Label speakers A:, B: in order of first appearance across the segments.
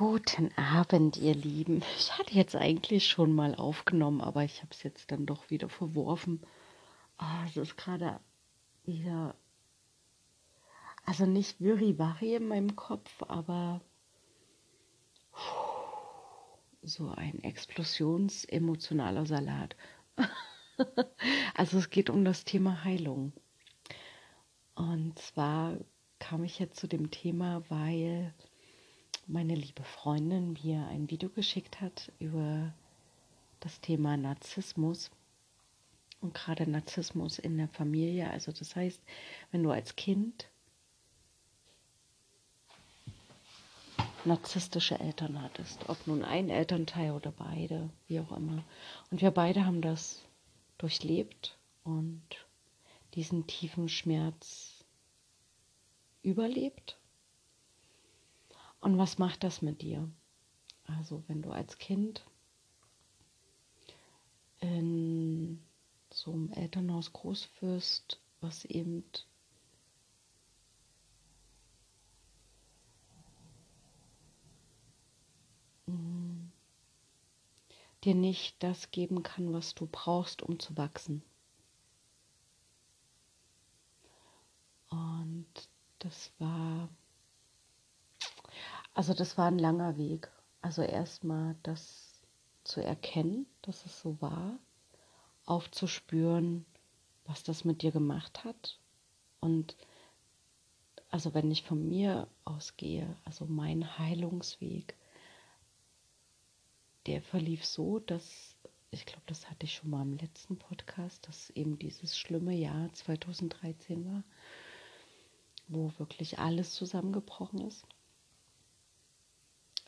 A: Guten Abend, ihr Lieben. Ich hatte jetzt eigentlich schon mal aufgenommen, aber ich habe es jetzt dann doch wieder verworfen. Oh, es ist gerade wieder, also nicht Wirriwarri in meinem Kopf, aber so ein explosionsemotionaler Salat. also es geht um das Thema Heilung. Und zwar kam ich jetzt zu dem Thema, weil meine liebe Freundin mir ein Video geschickt hat über das Thema Narzissmus und gerade Narzissmus in der Familie. Also das heißt, wenn du als Kind narzisstische Eltern hattest, ob nun ein Elternteil oder beide, wie auch immer. Und wir beide haben das durchlebt und diesen tiefen Schmerz überlebt und was macht das mit dir? Also wenn du als Kind in so einem Elternhaus groß wirst, was eben dir nicht das geben kann, was du brauchst, um zu wachsen. Und das war also das war ein langer Weg. Also erstmal das zu erkennen, dass es so war, aufzuspüren, was das mit dir gemacht hat. Und also wenn ich von mir ausgehe, also mein Heilungsweg, der verlief so, dass, ich glaube, das hatte ich schon mal im letzten Podcast, dass eben dieses schlimme Jahr 2013 war, wo wirklich alles zusammengebrochen ist.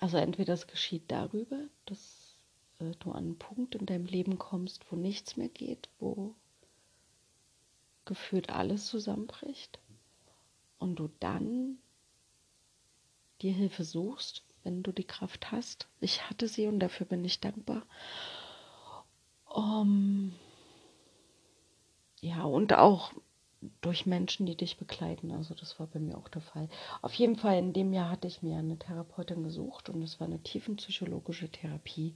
A: Also entweder es geschieht darüber, dass äh, du an einen Punkt in deinem Leben kommst, wo nichts mehr geht, wo gefühlt alles zusammenbricht und du dann dir Hilfe suchst, wenn du die Kraft hast. Ich hatte sie und dafür bin ich dankbar. Um, ja, und auch durch Menschen, die dich begleiten. Also das war bei mir auch der Fall. Auf jeden Fall in dem Jahr hatte ich mir eine Therapeutin gesucht und es war eine tiefenpsychologische Therapie,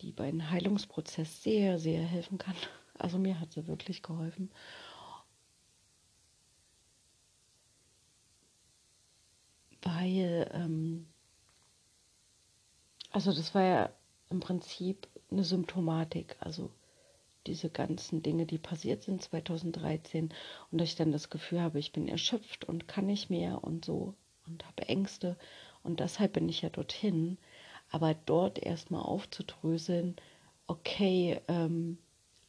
A: die bei einem Heilungsprozess sehr, sehr helfen kann. Also mir hat sie wirklich geholfen. Weil, ähm, also das war ja im Prinzip eine Symptomatik. Also diese ganzen Dinge, die passiert sind 2013 und dass ich dann das Gefühl habe, ich bin erschöpft und kann nicht mehr und so und habe Ängste. Und deshalb bin ich ja dorthin, aber dort erstmal aufzudröseln, okay, ähm,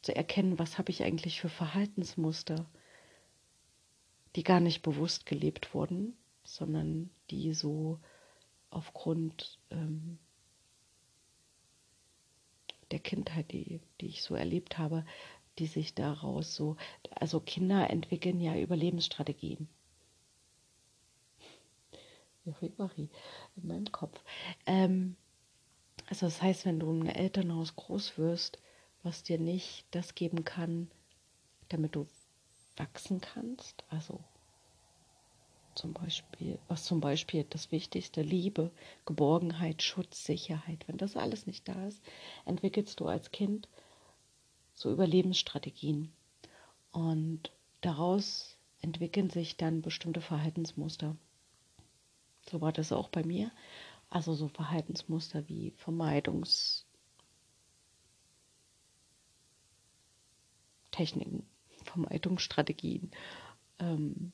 A: zu erkennen, was habe ich eigentlich für Verhaltensmuster, die gar nicht bewusst gelebt wurden, sondern die so aufgrund ähm, der Kindheit, die, die ich so erlebt habe, die sich daraus so, also Kinder entwickeln ja Überlebensstrategien. in meinem Kopf. Ähm, also das heißt, wenn du im Elternhaus groß wirst, was dir nicht das geben kann, damit du wachsen kannst, also zum Beispiel, was zum Beispiel das Wichtigste, Liebe, Geborgenheit, Schutz, Sicherheit, wenn das alles nicht da ist, entwickelst du als Kind so Überlebensstrategien. Und daraus entwickeln sich dann bestimmte Verhaltensmuster. So war das auch bei mir. Also so Verhaltensmuster wie Vermeidungstechniken, Vermeidungsstrategien, ähm,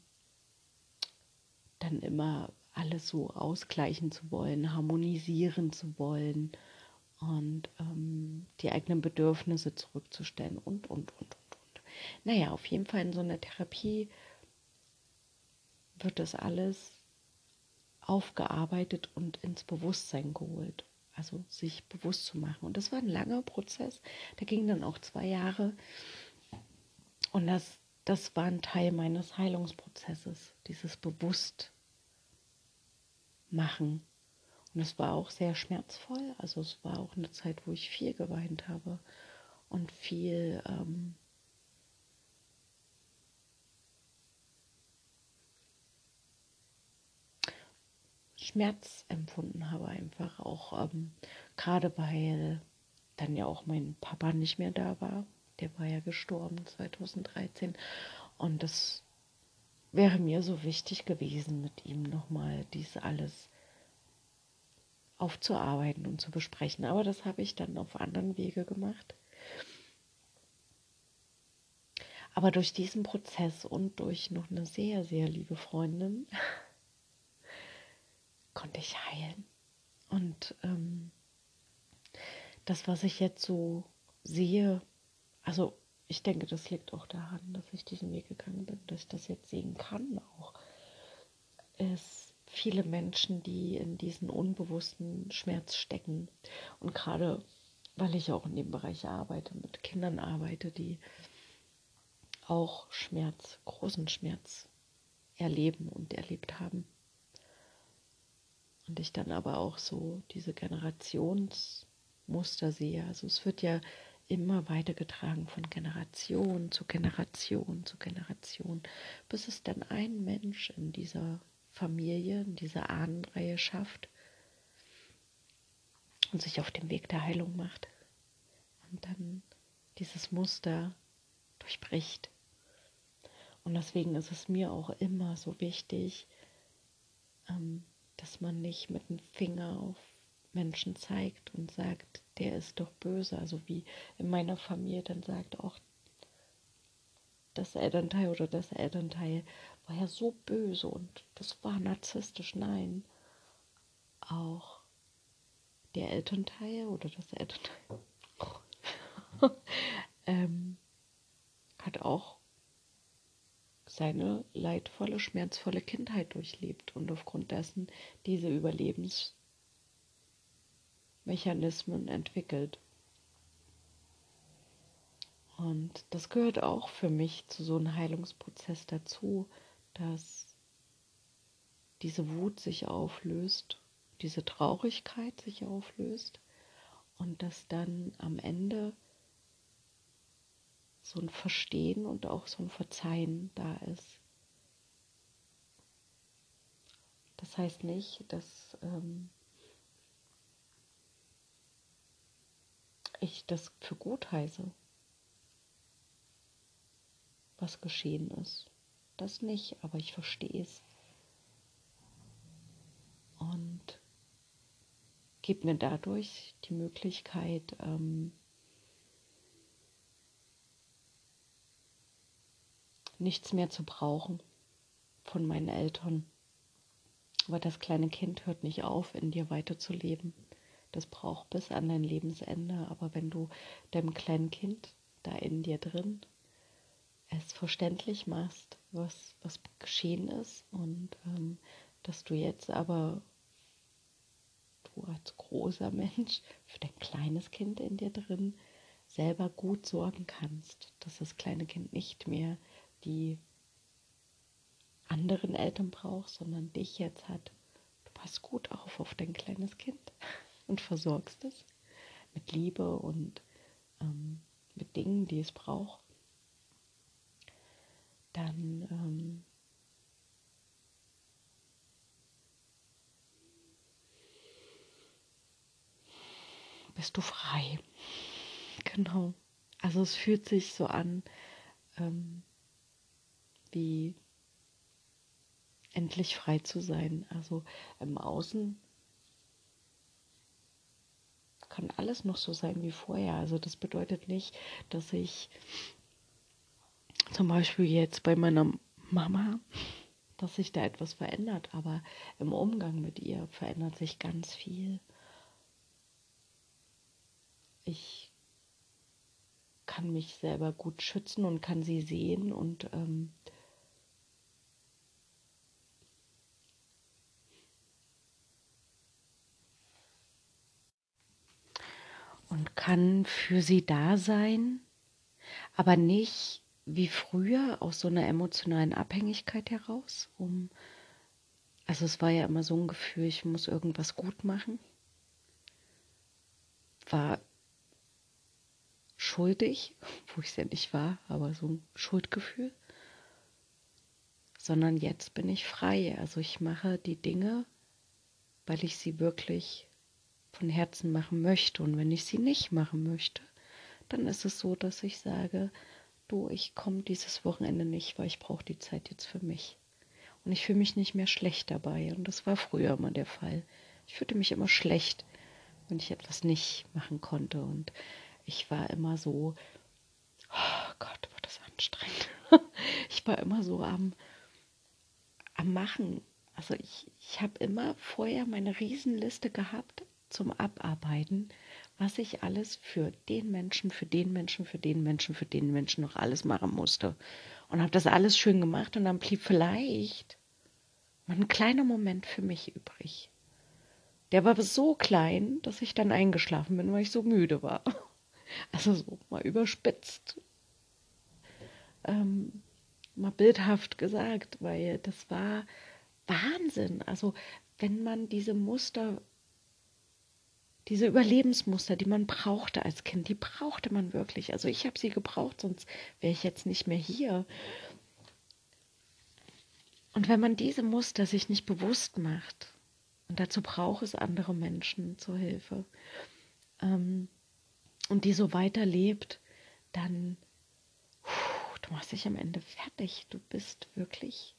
A: dann immer alles so ausgleichen zu wollen, harmonisieren zu wollen und ähm, die eigenen Bedürfnisse zurückzustellen und, und, und, und, und. Naja, auf jeden Fall in so einer Therapie wird das alles aufgearbeitet und ins Bewusstsein geholt. Also sich bewusst zu machen. Und das war ein langer Prozess. Der ging dann auch zwei Jahre. Und das, das war ein Teil meines Heilungsprozesses, dieses Bewusst machen. Und es war auch sehr schmerzvoll. Also es war auch eine Zeit, wo ich viel geweint habe und viel ähm, Schmerz empfunden habe, einfach auch ähm, gerade weil dann ja auch mein Papa nicht mehr da war. Der war ja gestorben 2013 und das wäre mir so wichtig gewesen, mit ihm nochmal dies alles aufzuarbeiten und zu besprechen. Aber das habe ich dann auf anderen Wege gemacht. Aber durch diesen Prozess und durch noch eine sehr, sehr liebe Freundin konnte ich heilen. Und ähm, das, was ich jetzt so sehe, also ich denke, das liegt auch daran, dass ich diesen Weg gegangen bin, dass ich das jetzt sehen kann auch, ist viele Menschen, die in diesen unbewussten Schmerz stecken. Und gerade weil ich auch in dem Bereich arbeite, mit Kindern arbeite, die auch Schmerz, großen Schmerz erleben und erlebt haben. Und ich dann aber auch so diese Generationsmuster sehe. Also es wird ja immer weitergetragen von Generation zu Generation zu Generation, bis es dann ein Mensch in dieser Familie, in dieser Ahnenreihe schafft und sich auf den Weg der Heilung macht und dann dieses Muster durchbricht. Und deswegen ist es mir auch immer so wichtig, ähm, dass man nicht mit dem Finger auf Menschen zeigt und sagt, der ist doch böse. Also wie in meiner Familie dann sagt, auch das Elternteil oder das Elternteil war ja so böse und das war narzisstisch. Nein, auch der Elternteil oder das Elternteil ähm, hat auch seine leidvolle, schmerzvolle Kindheit durchlebt und aufgrund dessen diese Überlebensmechanismen entwickelt. Und das gehört auch für mich zu so einem Heilungsprozess dazu, dass diese Wut sich auflöst, diese Traurigkeit sich auflöst und dass dann am Ende so ein Verstehen und auch so ein Verzeihen da ist. Das heißt nicht, dass ähm, ich das für gut heiße, was geschehen ist. Das nicht, aber ich verstehe es. Und gebe mir dadurch die Möglichkeit, ähm, nichts mehr zu brauchen von meinen Eltern. Aber das kleine Kind hört nicht auf, in dir weiterzuleben. Das braucht bis an dein Lebensende. Aber wenn du deinem kleinen Kind da in dir drin es verständlich machst, was, was geschehen ist und ähm, dass du jetzt aber du als großer Mensch für dein kleines Kind in dir drin selber gut sorgen kannst, dass das kleine Kind nicht mehr die anderen Eltern braucht, sondern dich jetzt hat. Du passt gut auf auf dein kleines Kind und versorgst es mit Liebe und ähm, mit Dingen, die es braucht. Dann ähm, bist du frei. Genau. Also es fühlt sich so an, ähm, wie endlich frei zu sein. Also im Außen kann alles noch so sein wie vorher. Also das bedeutet nicht, dass ich zum Beispiel jetzt bei meiner Mama, dass sich da etwas verändert, aber im Umgang mit ihr verändert sich ganz viel. Ich kann mich selber gut schützen und kann sie sehen und ähm, und kann für sie da sein, aber nicht wie früher aus so einer emotionalen Abhängigkeit heraus, um also es war ja immer so ein Gefühl, ich muss irgendwas gut machen. War schuldig, wo ich es ja nicht war, aber so ein Schuldgefühl. Sondern jetzt bin ich frei. Also ich mache die Dinge weil ich sie wirklich von Herzen machen möchte. Und wenn ich sie nicht machen möchte, dann ist es so, dass ich sage, du, ich komme dieses Wochenende nicht, weil ich brauche die Zeit jetzt für mich. Und ich fühle mich nicht mehr schlecht dabei. Und das war früher immer der Fall. Ich fühlte mich immer schlecht, wenn ich etwas nicht machen konnte. Und ich war immer so, oh Gott, war das anstrengend. ich war immer so am, am Machen. Also ich, ich habe immer vorher meine Riesenliste gehabt zum Abarbeiten, was ich alles für den Menschen, für den Menschen, für den Menschen, für den Menschen noch alles machen musste. Und habe das alles schön gemacht und dann blieb vielleicht ein kleiner Moment für mich übrig. Der war so klein, dass ich dann eingeschlafen bin, weil ich so müde war. Also so mal überspitzt, ähm, mal bildhaft gesagt, weil das war Wahnsinn. Also wenn man diese Muster, diese Überlebensmuster, die man brauchte als Kind, die brauchte man wirklich. Also ich habe sie gebraucht, sonst wäre ich jetzt nicht mehr hier. Und wenn man diese Muster sich nicht bewusst macht, und dazu braucht es andere Menschen zur Hilfe, ähm, und die so weiterlebt, dann puh, du machst dich am Ende fertig. Du bist wirklich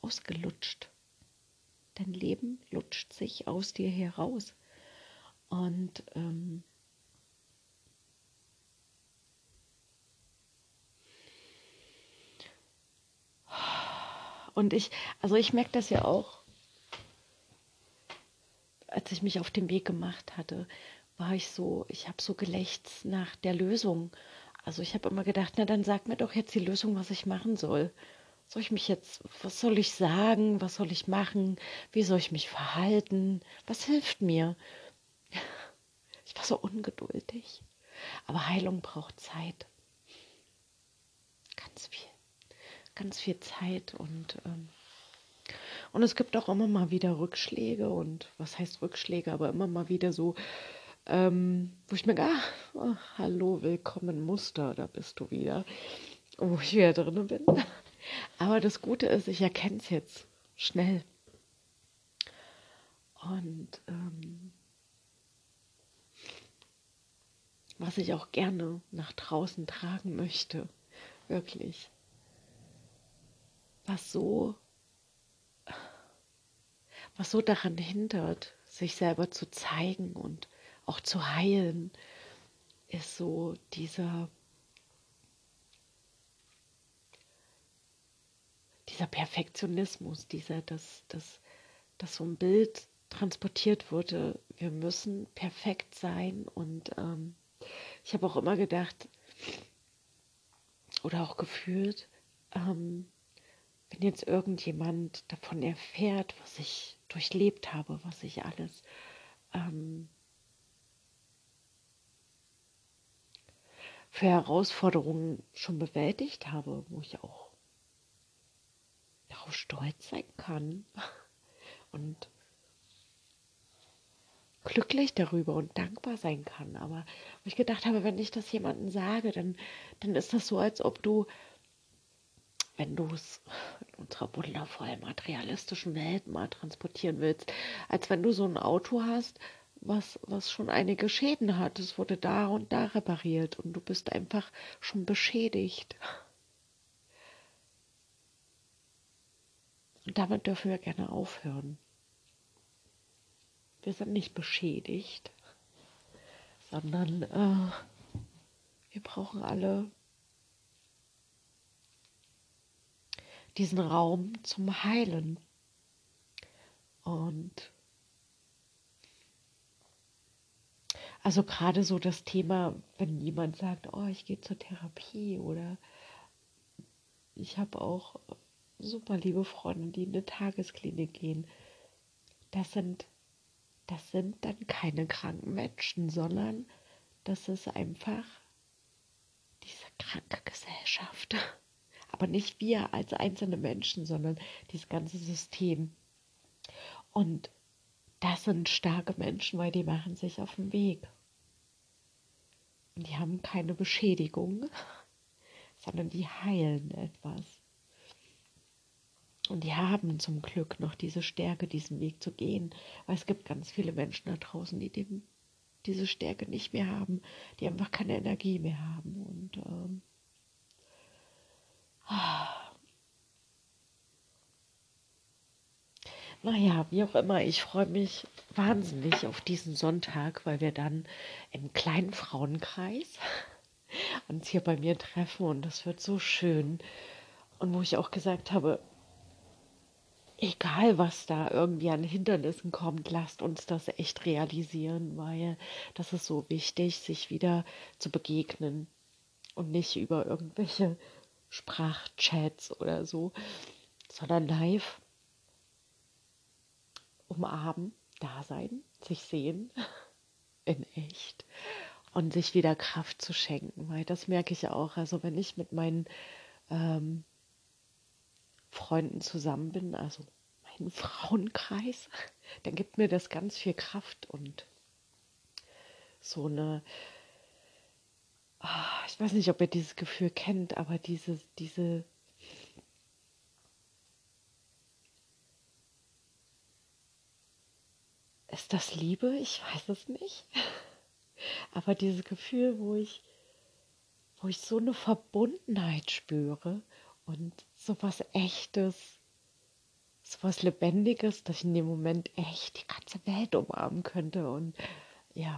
A: ausgelutscht. Dein Leben lutscht sich aus dir heraus. Und ähm, Und ich, also ich merke das ja auch, als ich mich auf den Weg gemacht hatte, war ich so, ich habe so gelächzt nach der Lösung. Also ich habe immer gedacht, na dann sag mir doch jetzt die Lösung, was ich machen soll. Soll ich mich jetzt, was soll ich sagen, was soll ich machen, wie soll ich mich verhalten, was hilft mir? Ich war so ungeduldig. Aber Heilung braucht Zeit. Ganz viel ganz viel Zeit und ähm, und es gibt auch immer mal wieder Rückschläge und was heißt Rückschläge, aber immer mal wieder so, ähm, wo ich mir gar, oh, hallo, willkommen Muster, da bist du wieder, wo ich wieder drin bin. Aber das Gute ist, ich erkenne es jetzt schnell. Und ähm, was ich auch gerne nach draußen tragen möchte, wirklich was so, was so daran hindert, sich selber zu zeigen und auch zu heilen, ist so dieser, dieser Perfektionismus, dieser, dass, dass, dass so ein Bild transportiert wurde, wir müssen perfekt sein. Und ähm, ich habe auch immer gedacht oder auch gefühlt, ähm, wenn jetzt irgendjemand davon erfährt, was ich durchlebt habe, was ich alles ähm, für Herausforderungen schon bewältigt habe, wo ich auch darauf stolz sein kann und glücklich darüber und dankbar sein kann. Aber wo ich gedacht habe, wenn ich das jemandem sage, dann, dann ist das so, als ob du wenn du es in unserer wundervollen materialistischen Welt mal transportieren willst, als wenn du so ein Auto hast, was, was schon einige Schäden hat. Es wurde da und da repariert und du bist einfach schon beschädigt. Und damit dürfen wir gerne aufhören. Wir sind nicht beschädigt, sondern äh, wir brauchen alle diesen Raum zum Heilen. Und also gerade so das Thema, wenn jemand sagt, oh, ich gehe zur Therapie oder ich habe auch super liebe Freunde, die in eine Tagesklinik gehen. Das sind, das sind dann keine kranken Menschen, sondern das ist einfach diese kranke Gesellschaft aber nicht wir als einzelne Menschen, sondern dieses ganze System. Und das sind starke Menschen, weil die machen sich auf den Weg. Und die haben keine Beschädigung, sondern die heilen etwas. Und die haben zum Glück noch diese Stärke, diesen Weg zu gehen. Weil es gibt ganz viele Menschen da draußen, die dem, diese Stärke nicht mehr haben, die einfach keine Energie mehr haben. Und ähm, naja, wie auch immer, ich freue mich wahnsinnig auf diesen Sonntag, weil wir dann im kleinen Frauenkreis uns hier bei mir treffen und das wird so schön. Und wo ich auch gesagt habe, egal was da irgendwie an Hindernissen kommt, lasst uns das echt realisieren, weil das ist so wichtig, sich wieder zu begegnen und nicht über irgendwelche Sprachchats oder so, sondern live umarmen, da sein, sich sehen in echt und sich wieder Kraft zu schenken, weil das merke ich auch. Also wenn ich mit meinen ähm, Freunden zusammen bin, also meinen Frauenkreis, dann gibt mir das ganz viel Kraft und so eine, oh, ich weiß nicht, ob ihr dieses Gefühl kennt, aber diese, diese, ist das Liebe? Ich weiß es nicht. Aber dieses Gefühl, wo ich, wo ich so eine Verbundenheit spüre und so was Echtes, so was Lebendiges, dass ich in dem Moment echt die ganze Welt umarmen könnte. Und ja,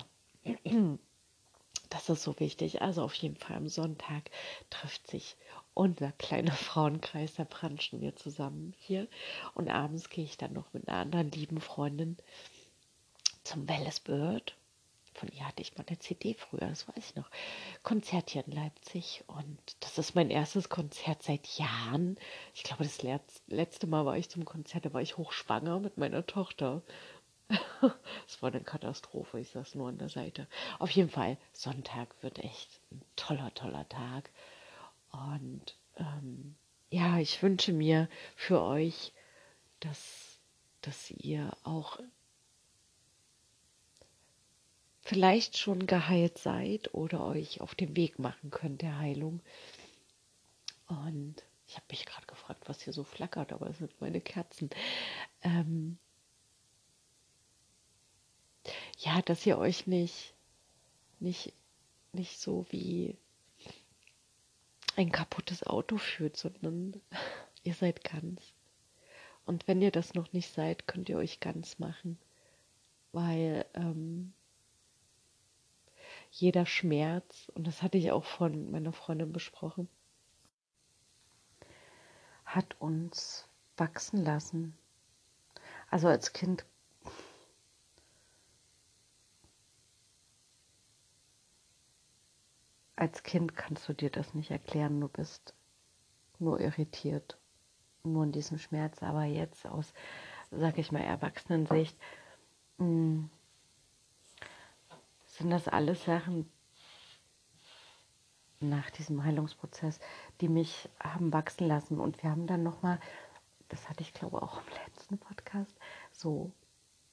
A: das ist so wichtig. Also auf jeden Fall am Sonntag trifft sich unser kleiner Frauenkreis, da branchen wir zusammen hier. Und abends gehe ich dann noch mit einer anderen lieben Freundin zum Welles Bird von ihr hatte ich mal eine CD früher, das weiß ich noch. Konzert hier in Leipzig und das ist mein erstes Konzert seit Jahren. Ich glaube, das letzte Mal war ich zum Konzert, da war ich hochschwanger mit meiner Tochter. Es war eine Katastrophe, ich saß nur an der Seite. Auf jeden Fall, Sonntag wird echt ein toller, toller Tag. Und ähm, ja, ich wünsche mir für euch, dass, dass ihr auch vielleicht schon geheilt seid oder euch auf den Weg machen könnt der Heilung. Und ich habe mich gerade gefragt, was hier so flackert, aber es sind meine Kerzen. Ähm ja, dass ihr euch nicht, nicht, nicht so wie ein kaputtes Auto fühlt, sondern ihr seid ganz. Und wenn ihr das noch nicht seid, könnt ihr euch ganz machen, weil ähm, jeder Schmerz, und das hatte ich auch von meiner Freundin besprochen, hat uns wachsen lassen. Also als Kind als Kind kannst du dir das nicht erklären, du bist nur irritiert, nur in diesem Schmerz. Aber jetzt aus, sag ich mal, Erwachsenensicht, mh, mm, sind das alles Sachen nach diesem Heilungsprozess, die mich haben wachsen lassen. Und wir haben dann nochmal, das hatte ich glaube auch im letzten Podcast, so,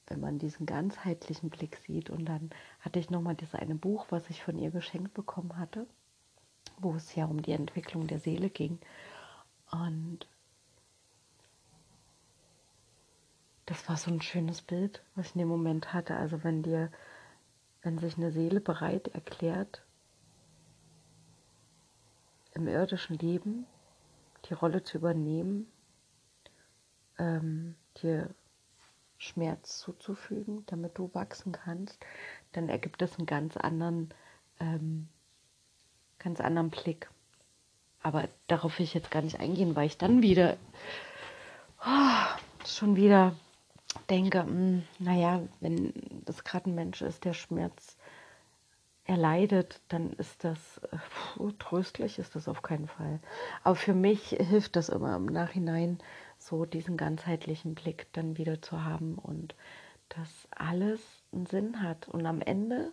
A: wenn man diesen ganzheitlichen Blick sieht. Und dann hatte ich nochmal dieses eine Buch, was ich von ihr geschenkt bekommen hatte, wo es ja um die Entwicklung der Seele ging. Und das war so ein schönes Bild, was ich in dem Moment hatte. Also wenn dir wenn sich eine Seele bereit erklärt, im irdischen Leben die Rolle zu übernehmen, ähm, dir Schmerz zuzufügen, damit du wachsen kannst, dann ergibt es einen ganz anderen, ähm, ganz anderen Blick. Aber darauf will ich jetzt gar nicht eingehen, weil ich dann wieder oh, schon wieder denke, mh, hm, naja, wenn das gerade ein Mensch ist, der Schmerz erleidet, dann ist das puh, tröstlich, ist das auf keinen Fall. Aber für mich hilft das immer im Nachhinein, so diesen ganzheitlichen Blick dann wieder zu haben und dass alles einen Sinn hat. Und am Ende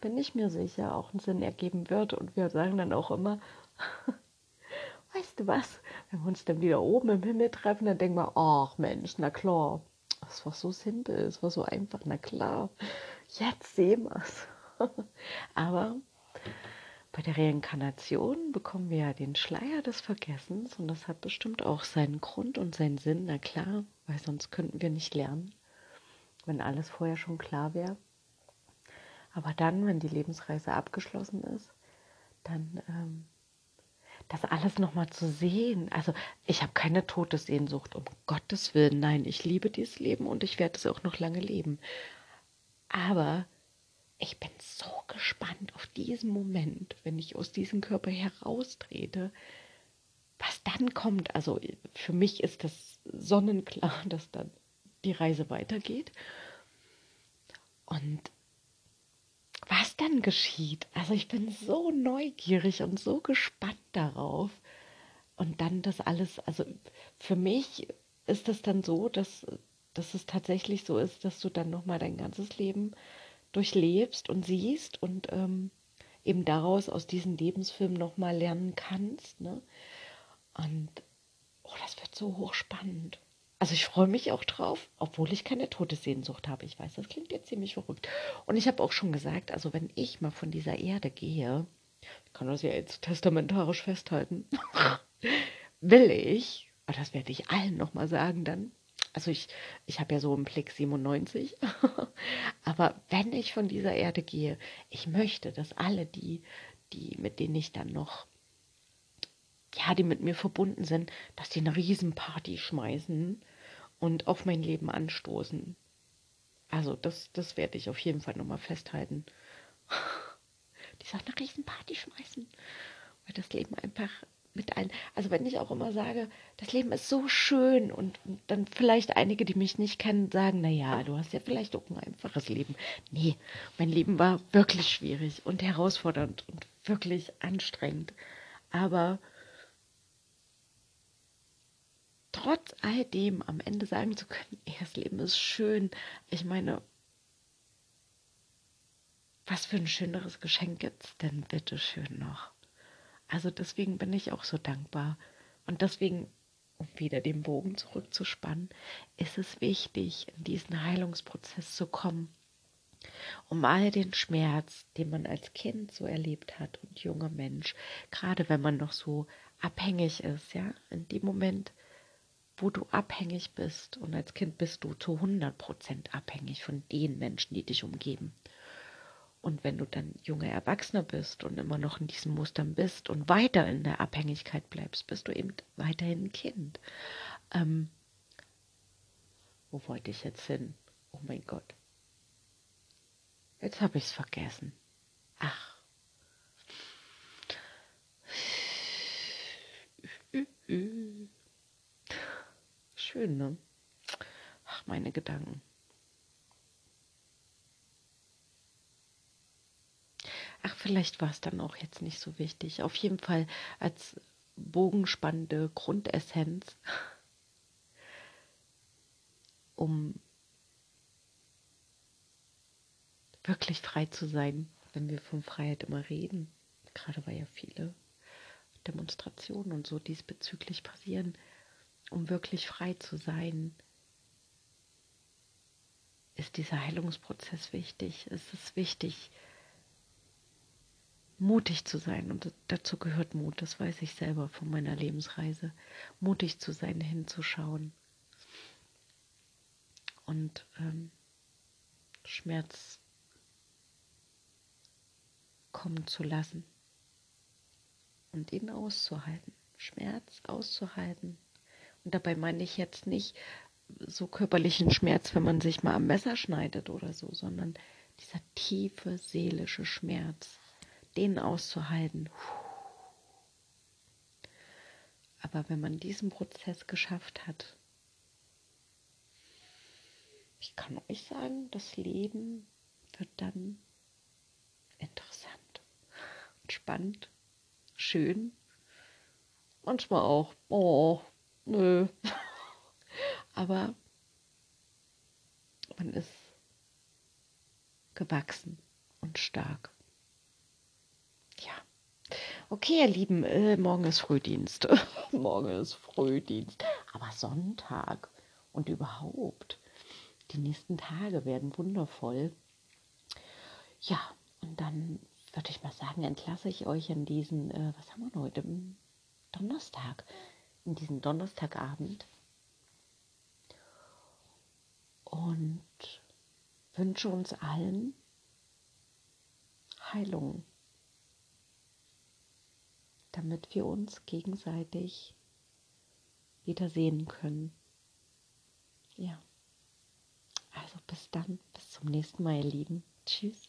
A: bin ich mir sicher, auch einen Sinn ergeben wird. Und wir sagen dann auch immer, weißt du was, wenn wir uns dann wieder oben im Himmel treffen, dann denken wir, ach Mensch, na klar, das war so simpel, es war so einfach, na klar, jetzt sehen wir es. Aber bei der Reinkarnation bekommen wir ja den Schleier des Vergessens und das hat bestimmt auch seinen Grund und seinen Sinn, na klar, weil sonst könnten wir nicht lernen, wenn alles vorher schon klar wäre. Aber dann, wenn die Lebensreise abgeschlossen ist, dann ähm, das alles nochmal zu sehen. Also ich habe keine Todessehnsucht, um Gottes Willen. Nein, ich liebe dieses Leben und ich werde es auch noch lange leben. Aber ich bin so gespannt auf diesen Moment, wenn ich aus diesem Körper heraustrete, was dann kommt. Also für mich ist das sonnenklar, dass dann die Reise weitergeht. Und dann geschieht. Also ich bin so neugierig und so gespannt darauf. Und dann das alles, also für mich ist es dann so, dass, dass es tatsächlich so ist, dass du dann nochmal dein ganzes Leben durchlebst und siehst und ähm, eben daraus aus diesen Lebensfilmen nochmal lernen kannst. Ne? Und oh, das wird so hochspannend. Also ich freue mich auch drauf, obwohl ich keine Todessehnsucht habe. Ich weiß, das klingt jetzt ziemlich verrückt. Und ich habe auch schon gesagt, also wenn ich mal von dieser Erde gehe, ich kann das ja jetzt testamentarisch festhalten, will ich, aber das werde ich allen nochmal sagen dann, also ich, ich habe ja so einen Blick 97, aber wenn ich von dieser Erde gehe, ich möchte, dass alle die, die, mit denen ich dann noch ja, die mit mir verbunden sind, dass die eine Riesenparty schmeißen und auf mein Leben anstoßen. Also das, das werde ich auf jeden Fall nochmal festhalten. Die soll eine Riesenparty schmeißen, weil das Leben einfach mit allen, also wenn ich auch immer sage, das Leben ist so schön und, dann vielleicht einige, die mich nicht kennen, sagen, na ja, du hast ja vielleicht auch ein einfaches Leben. Nee, mein Leben war wirklich schwierig und herausfordernd und wirklich anstrengend. Aber trotz all dem am Ende sagen zu können, ey, das Leben ist schön. Ich meine, was für ein schöneres Geschenk gibt es denn bitte schön noch? Also deswegen bin ich auch so dankbar. Und deswegen, um wieder den Bogen zurückzuspannen, ist es wichtig, in diesen Heilungsprozess zu kommen, um all den Schmerz, den man als Kind so erlebt hat und junger Mensch, gerade wenn man noch so abhängig ist, ja, in dem Moment wo du abhängig bist. Und als Kind bist du zu 100 Prozent abhängig von den Menschen, die dich umgeben. Und wenn du dann junger Erwachsener bist und immer noch in diesen Mustern bist und weiter in der Abhängigkeit bleibst, bist du eben weiterhin ein Kind. Ähm, wo wollte ich jetzt hin? Oh mein Gott. Jetzt habe ich es vergessen. Ach. Schön, ne? Ach, meine Gedanken. Ach, vielleicht war es dann auch jetzt nicht so wichtig. Auf jeden Fall als bogenspannende Grundessenz, um wirklich frei zu sein, wenn wir von Freiheit immer reden. Gerade weil ja viele Demonstrationen und so diesbezüglich passieren um wirklich frei zu sein, ist dieser Heilungsprozess wichtig. Es ist wichtig, mutig zu sein. Und dazu gehört Mut, das weiß ich selber von meiner Lebensreise. Mutig zu sein, hinzuschauen und ähm, Schmerz kommen zu lassen und ihn auszuhalten. Schmerz auszuhalten und dabei meine ich jetzt nicht so körperlichen Schmerz, wenn man sich mal am Messer schneidet oder so, sondern dieser tiefe seelische Schmerz, den auszuhalten. Aber wenn man diesen Prozess geschafft hat, ich kann euch sagen, das Leben wird dann interessant und spannend, schön, manchmal auch, oh, nö. Aber man ist gewachsen und stark. Ja. Okay, ihr Lieben, äh, morgen ist Frühdienst. morgen ist Frühdienst. Aber Sonntag und überhaupt. Die nächsten Tage werden wundervoll. Ja, und dann würde ich mal sagen, entlasse ich euch in diesen, äh, was haben wir heute? Donnerstag, in diesen Donnerstagabend. Und wünsche uns allen Heilung, damit wir uns gegenseitig wiedersehen können. Ja. Also bis dann, bis zum nächsten Mal, ihr Lieben. Tschüss.